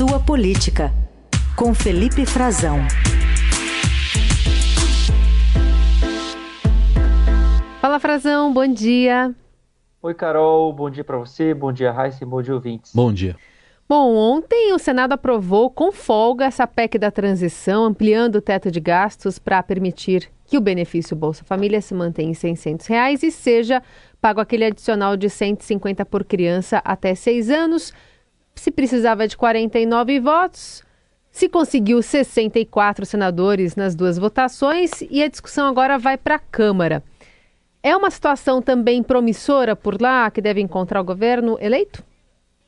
Sua Política, com Felipe Frazão. Fala Frazão, bom dia. Oi, Carol, bom dia para você, bom dia, Raíssa e bom dia, ouvintes. Bom dia. Bom, ontem o Senado aprovou com folga essa PEC da transição, ampliando o teto de gastos para permitir que o benefício Bolsa Família se mantenha em 600 reais e seja pago aquele adicional de 150 por criança até 6 anos. Se precisava de 49 votos, se conseguiu 64 senadores nas duas votações e a discussão agora vai para a Câmara. É uma situação também promissora por lá que deve encontrar o governo eleito?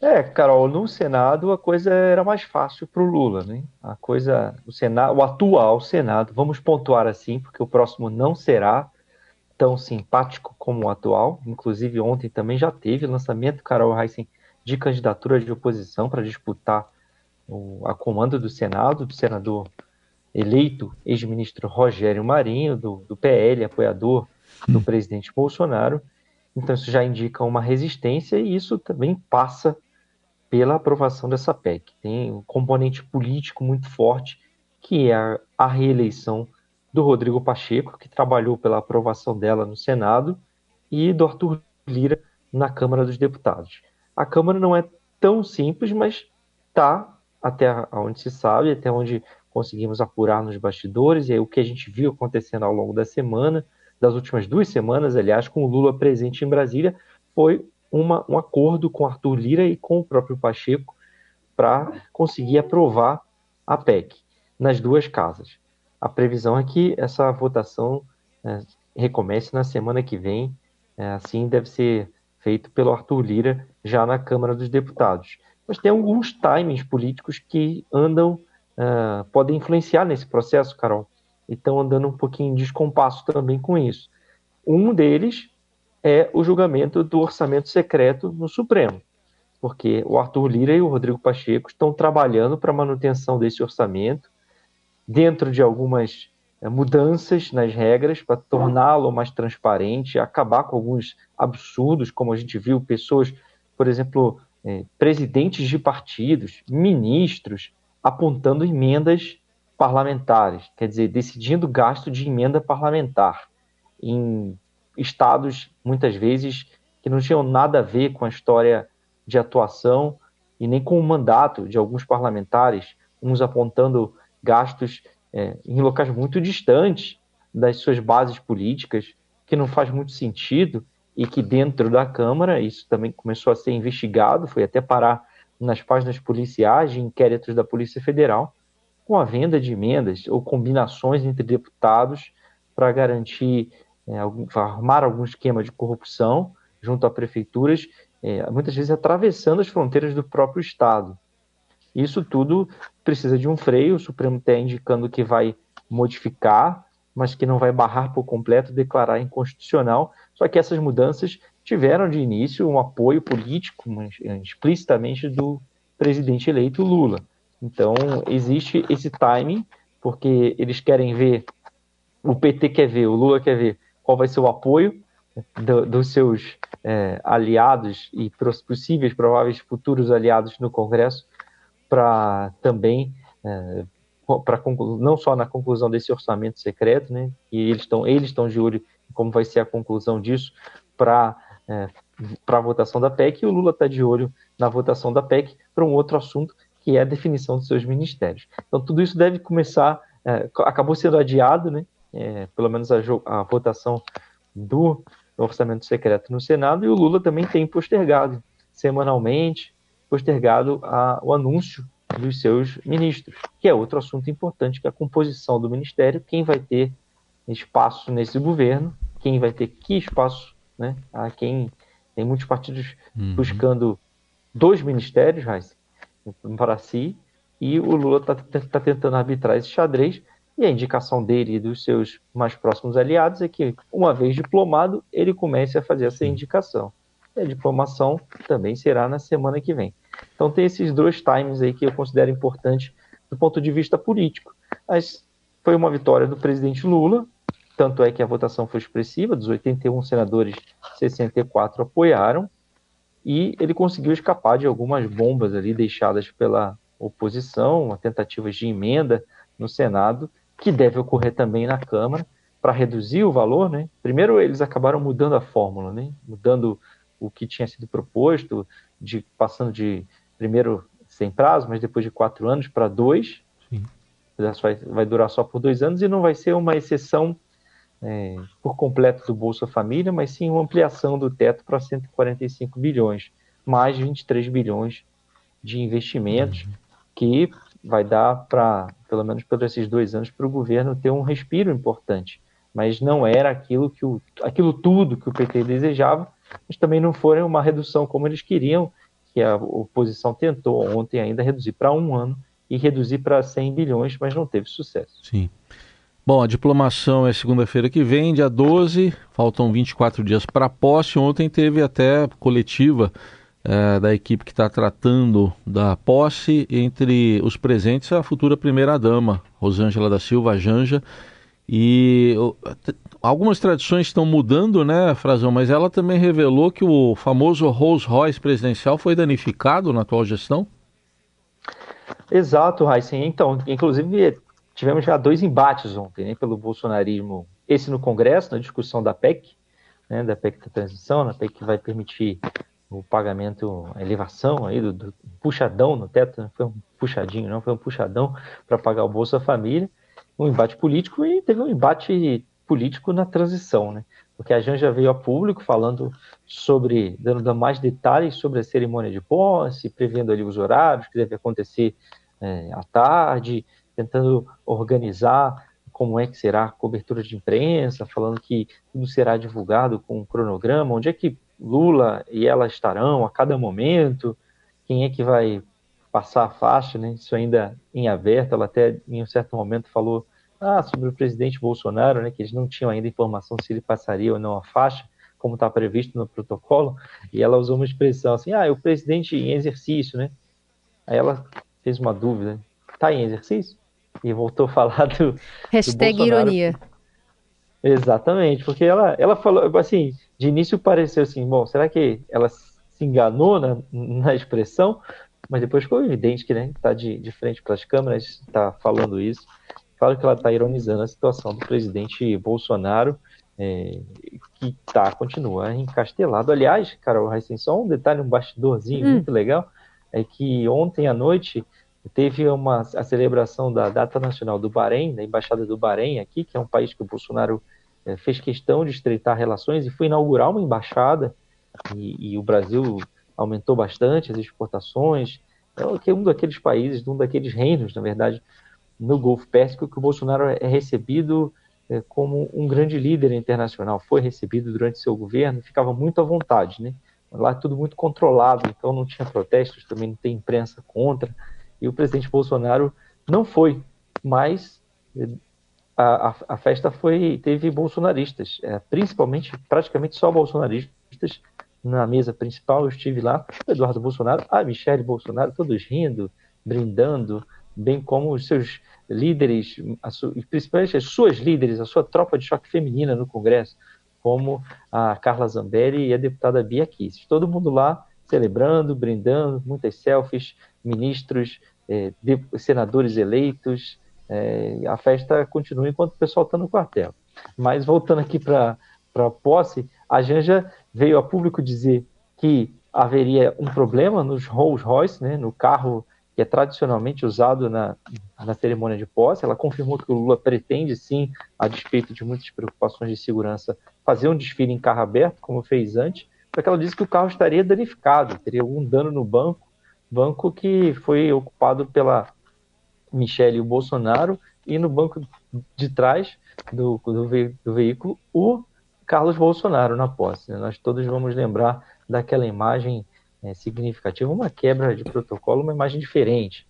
É, Carol, no Senado a coisa era mais fácil para o Lula, né? A coisa, o Senado, o atual Senado, vamos pontuar assim, porque o próximo não será tão simpático como o atual. Inclusive ontem também já teve lançamento, Carol Heissen, de candidatura de oposição para disputar o, a comando do Senado, do senador eleito, ex-ministro Rogério Marinho, do, do PL, apoiador do presidente Bolsonaro. Então, isso já indica uma resistência e isso também passa pela aprovação dessa PEC. Tem um componente político muito forte, que é a, a reeleição do Rodrigo Pacheco, que trabalhou pela aprovação dela no Senado, e do Arthur Lira na Câmara dos Deputados. A Câmara não é tão simples, mas está até onde se sabe, até onde conseguimos apurar nos bastidores, e aí o que a gente viu acontecendo ao longo da semana, das últimas duas semanas, aliás, com o Lula presente em Brasília, foi uma, um acordo com Arthur Lira e com o próprio Pacheco para conseguir aprovar a PEC nas duas casas. A previsão é que essa votação é, recomece na semana que vem, é, assim deve ser feito pelo Arthur Lira já na Câmara dos Deputados. Mas tem alguns timings políticos que andam, uh, podem influenciar nesse processo, Carol e estão andando um pouquinho em descompasso também com isso. Um deles é o julgamento do orçamento secreto no Supremo, porque o Arthur Lira e o Rodrigo Pacheco estão trabalhando para a manutenção desse orçamento, dentro de algumas mudanças nas regras para torná-lo mais transparente, acabar com alguns absurdos, como a gente viu pessoas, por exemplo, é, presidentes de partidos, ministros, apontando emendas parlamentares, quer dizer, decidindo gasto de emenda parlamentar em estados, muitas vezes, que não tinham nada a ver com a história de atuação e nem com o mandato de alguns parlamentares, uns apontando gastos é, em locais muito distantes das suas bases políticas, que não faz muito sentido e que dentro da Câmara isso também começou a ser investigado, foi até parar nas páginas policiais de inquéritos da Polícia Federal com a venda de emendas ou combinações entre deputados para garantir, é, algum, armar algum esquema de corrupção junto a prefeituras, é, muitas vezes atravessando as fronteiras do próprio Estado. Isso tudo precisa de um freio, o Supremo está indicando que vai modificar, mas que não vai barrar por completo, declarar inconstitucional. Só que essas mudanças tiveram de início um apoio político, explicitamente, do presidente eleito Lula. Então, existe esse timing, porque eles querem ver, o PT quer ver, o Lula quer ver qual vai ser o apoio do, dos seus é, aliados e possíveis, prováveis futuros aliados no Congresso, para também, é, para não só na conclusão desse orçamento secreto, né, e eles estão eles estão de olho como vai ser a conclusão disso para é, para a votação da PEC, e o Lula está de olho na votação da PEC para um outro assunto que é a definição dos seus ministérios. Então, tudo isso deve começar, é, acabou sendo adiado, né? É, pelo menos a, a votação do orçamento secreto no Senado, e o Lula também tem postergado semanalmente, postergado a, o anúncio dos seus ministros, que é outro assunto importante, que é a composição do ministério, quem vai ter espaço nesse governo, quem vai ter que espaço, né? A quem tem muitos partidos uhum. buscando dois ministérios, Raíssa, para si, e o Lula está tá tentando arbitrar esse xadrez, e a indicação dele e dos seus mais próximos aliados é que, uma vez diplomado, ele comece a fazer essa indicação. E a diplomação também será na semana que vem. Então tem esses dois times aí que eu considero importantes do ponto de vista político. Mas foi uma vitória do presidente Lula, tanto é que a votação foi expressiva, dos 81 senadores, 64 apoiaram, e ele conseguiu escapar de algumas bombas ali deixadas pela oposição, tentativas de emenda no Senado, que deve ocorrer também na Câmara, para reduzir o valor, né? Primeiro eles acabaram mudando a fórmula, né? Mudando o que tinha sido proposto, de passando de primeiro sem prazo, mas depois de quatro anos para dois. Sim. Vai, vai durar só por dois anos e não vai ser uma exceção é, por completo do Bolsa Família, mas sim uma ampliação do teto para 145 bilhões, mais 23 bilhões de investimentos, uhum. que vai dar para, pelo menos por esses dois anos, para o governo ter um respiro importante. Mas não era aquilo, que o, aquilo tudo que o PT desejava, mas também não foi uma redução como eles queriam, que a oposição tentou ontem ainda reduzir para um ano e reduzir para 100 bilhões, mas não teve sucesso. Sim. Bom, a diplomação é segunda-feira que vem, dia 12, faltam 24 dias para a posse. Ontem teve até coletiva é, da equipe que está tratando da posse, entre os presentes a futura primeira-dama, Rosângela da Silva Janja. E algumas tradições estão mudando, né, Frazão? Mas ela também revelou que o famoso Rolls Royce presidencial foi danificado na atual gestão? Exato, Raíssen. Então, inclusive, tivemos já dois embates ontem né, pelo bolsonarismo. Esse no Congresso, na discussão da PEC, né, da PEC da transição, na PEC que vai permitir o pagamento, a elevação aí do, do puxadão no teto, não foi um puxadinho, não, foi um puxadão para pagar o Bolsa Família, um embate político e teve um embate político na transição, né? Porque a Janja veio a público falando sobre, dando mais detalhes sobre a cerimônia de posse, prevendo ali os horários que deve acontecer é, à tarde, tentando organizar como é que será a cobertura de imprensa, falando que tudo será divulgado com um cronograma, onde é que Lula e ela estarão a cada momento, quem é que vai passar a faixa, né? Isso ainda em aberto. Ela até em um certo momento falou ah, sobre o presidente Bolsonaro, né? Que eles não tinham ainda informação se ele passaria ou não a faixa, como está previsto no protocolo. E ela usou uma expressão assim: ah, é o presidente em exercício, né? Aí ela fez uma dúvida: está em exercício? E voltou a falar do. Hashtag do ironia. Exatamente, porque ela, ela falou assim, de início pareceu assim, bom, será que ela se enganou na, na expressão? Mas depois ficou evidente que né, está de, de frente para as câmeras, está falando isso. Claro que ela está ironizando a situação do presidente Bolsonaro, é, que tá, continua encastelado. Aliás, Carol Heisen, só um detalhe, um bastidorzinho hum. muito legal, é que ontem à noite teve uma, a celebração da Data Nacional do Bahrein, da Embaixada do Bahrein aqui, que é um país que o Bolsonaro é, fez questão de estreitar relações e foi inaugurar uma embaixada, e, e o Brasil aumentou bastante as exportações, é, é um daqueles países, um daqueles reinos, na verdade, no Golfo Pérsico, que o Bolsonaro é recebido é, como um grande líder internacional, foi recebido durante seu governo, ficava muito à vontade, né? Lá é tudo muito controlado, então não tinha protestos, também não tem imprensa contra, e o presidente Bolsonaro não foi, mas a, a, a festa foi teve bolsonaristas, é, principalmente, praticamente só bolsonaristas na mesa principal, eu estive lá, o Eduardo Bolsonaro, a Michelle Bolsonaro, todos rindo, brindando, bem como os seus líderes, principalmente as suas líderes, a sua tropa de choque feminina no Congresso, como a Carla Zambelli e a deputada Bia Kicis. Todo mundo lá celebrando, brindando, muitas selfies, ministros, é, de, senadores eleitos. É, a festa continua enquanto o pessoal está no quartel. Mas voltando aqui para a posse, a Janja veio a público dizer que haveria um problema nos Rolls Royce, né, no carro que é tradicionalmente usado na, na cerimônia de posse. Ela confirmou que o Lula pretende, sim, a despeito de muitas preocupações de segurança, fazer um desfile em carro aberto, como fez antes, porque ela disse que o carro estaria danificado, teria algum dano no banco banco que foi ocupado pela Michele e o Bolsonaro, e no banco de trás do, do, ve do veículo o Carlos Bolsonaro na posse. Né? Nós todos vamos lembrar daquela imagem é, significativa, uma quebra de protocolo, uma imagem diferente.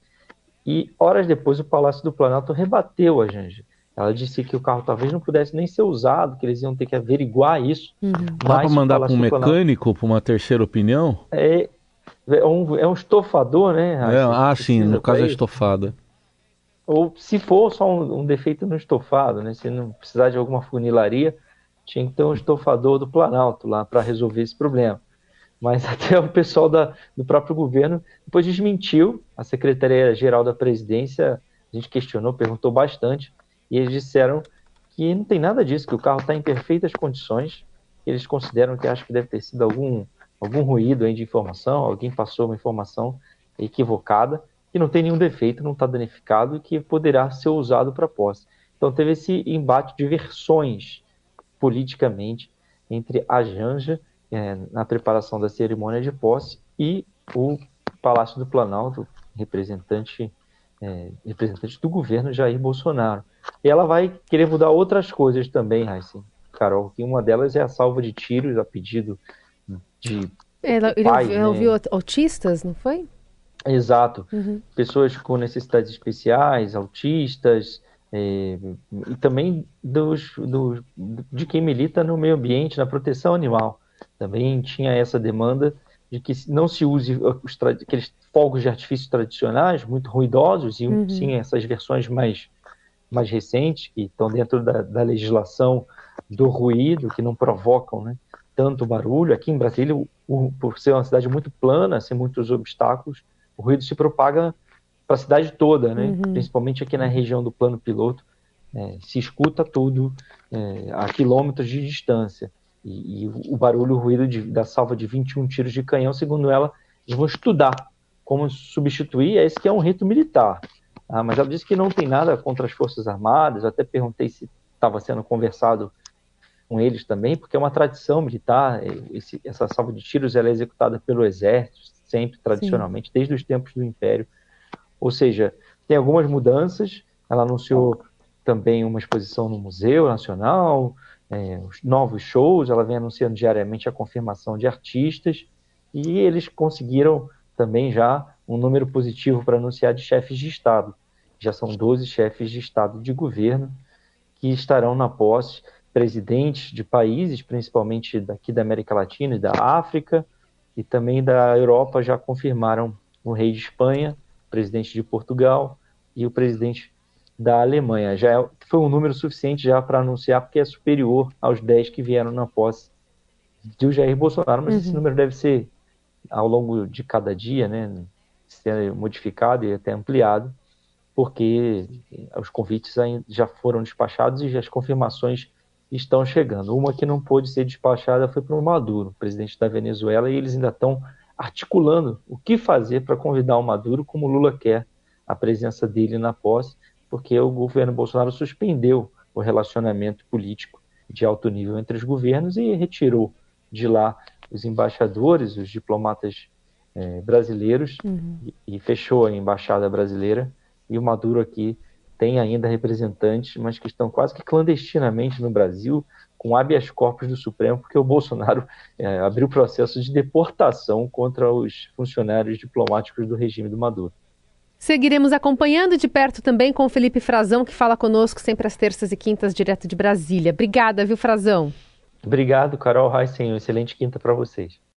E horas depois o Palácio do Planalto rebateu a Janja. Ela disse que o carro talvez não pudesse nem ser usado, que eles iam ter que averiguar isso. Uhum. Dá para mandar para um mecânico, para uma terceira opinião? É, é um, é um estofador, né? É, ah, sim, no caso é estofada. Ou se for só um, um, defeito no estofado, né? Se não precisar de alguma funilaria, tinha que ter um estofador do Planalto lá para resolver esse problema. Mas até o pessoal da, do próprio governo depois desmentiu. A Secretaria-Geral da Presidência, a gente questionou, perguntou bastante, e eles disseram que não tem nada disso, que o carro está em perfeitas condições. Eles consideram que acho que deve ter sido algum, algum ruído aí de informação, alguém passou uma informação equivocada, que não tem nenhum defeito, não está danificado e que poderá ser usado para posse. Então teve esse embate de versões politicamente entre a Janja é, na preparação da cerimônia de posse e o Palácio do Planalto, representante, é, representante do governo Jair Bolsonaro. E ela vai querer mudar outras coisas também, Raíssa, Carol, que uma delas é a salva de tiros a pedido de ela, ele né? ouviu autistas, não foi? Exato. Uhum. Pessoas com necessidades especiais, autistas, é, e também dos, dos, de quem milita no meio ambiente, na proteção animal. Também tinha essa demanda de que não se use os, aqueles fogos de artifício tradicionais, muito ruidosos, e uhum. sim essas versões mais, mais recentes, que estão dentro da, da legislação do ruído, que não provocam né, tanto barulho. Aqui em Brasília, o, o, por ser uma cidade muito plana, sem muitos obstáculos, o ruído se propaga para a cidade toda, né? Uhum. principalmente aqui na região do plano piloto. É, se escuta tudo é, a quilômetros de distância. E, e o barulho, o ruído de, da salva de 21 tiros de canhão, segundo ela, eles vão estudar como substituir esse que é um rito militar. Ah, mas ela disse que não tem nada contra as Forças Armadas, eu até perguntei se estava sendo conversado com eles também, porque é uma tradição militar, esse, essa salva de tiros ela é executada pelo Exército, sempre, tradicionalmente, Sim. desde os tempos do Império. Ou seja, tem algumas mudanças, ela anunciou também uma exposição no Museu Nacional, é, novos shows, ela vem anunciando diariamente a confirmação de artistas, e eles conseguiram também já um número positivo para anunciar de chefes de Estado. Já são 12 chefes de Estado de governo que estarão na posse, presidentes de países, principalmente daqui da América Latina e da África, e também da Europa já confirmaram o rei de Espanha, o presidente de Portugal e o presidente da Alemanha. Já é, foi um número suficiente já para anunciar, porque é superior aos 10 que vieram na posse do Jair Bolsonaro, mas uhum. esse número deve ser ao longo de cada dia, né, ser modificado e até ampliado, porque os convites já foram despachados e as confirmações estão chegando. Uma que não pôde ser despachada foi para o Maduro, presidente da Venezuela, e eles ainda estão articulando o que fazer para convidar o Maduro, como Lula quer a presença dele na posse, porque o governo Bolsonaro suspendeu o relacionamento político de alto nível entre os governos e retirou de lá os embaixadores, os diplomatas eh, brasileiros uhum. e, e fechou a embaixada brasileira. E o Maduro aqui tem ainda representantes, mas que estão quase que clandestinamente no Brasil, com habeas corpus do Supremo, porque o Bolsonaro é, abriu processo de deportação contra os funcionários diplomáticos do regime do Maduro. Seguiremos acompanhando de perto também com o Felipe Frazão, que fala conosco sempre às terças e quintas, direto de Brasília. Obrigada, viu, Frazão? Obrigado, Carol Heissen. Excelente quinta para vocês.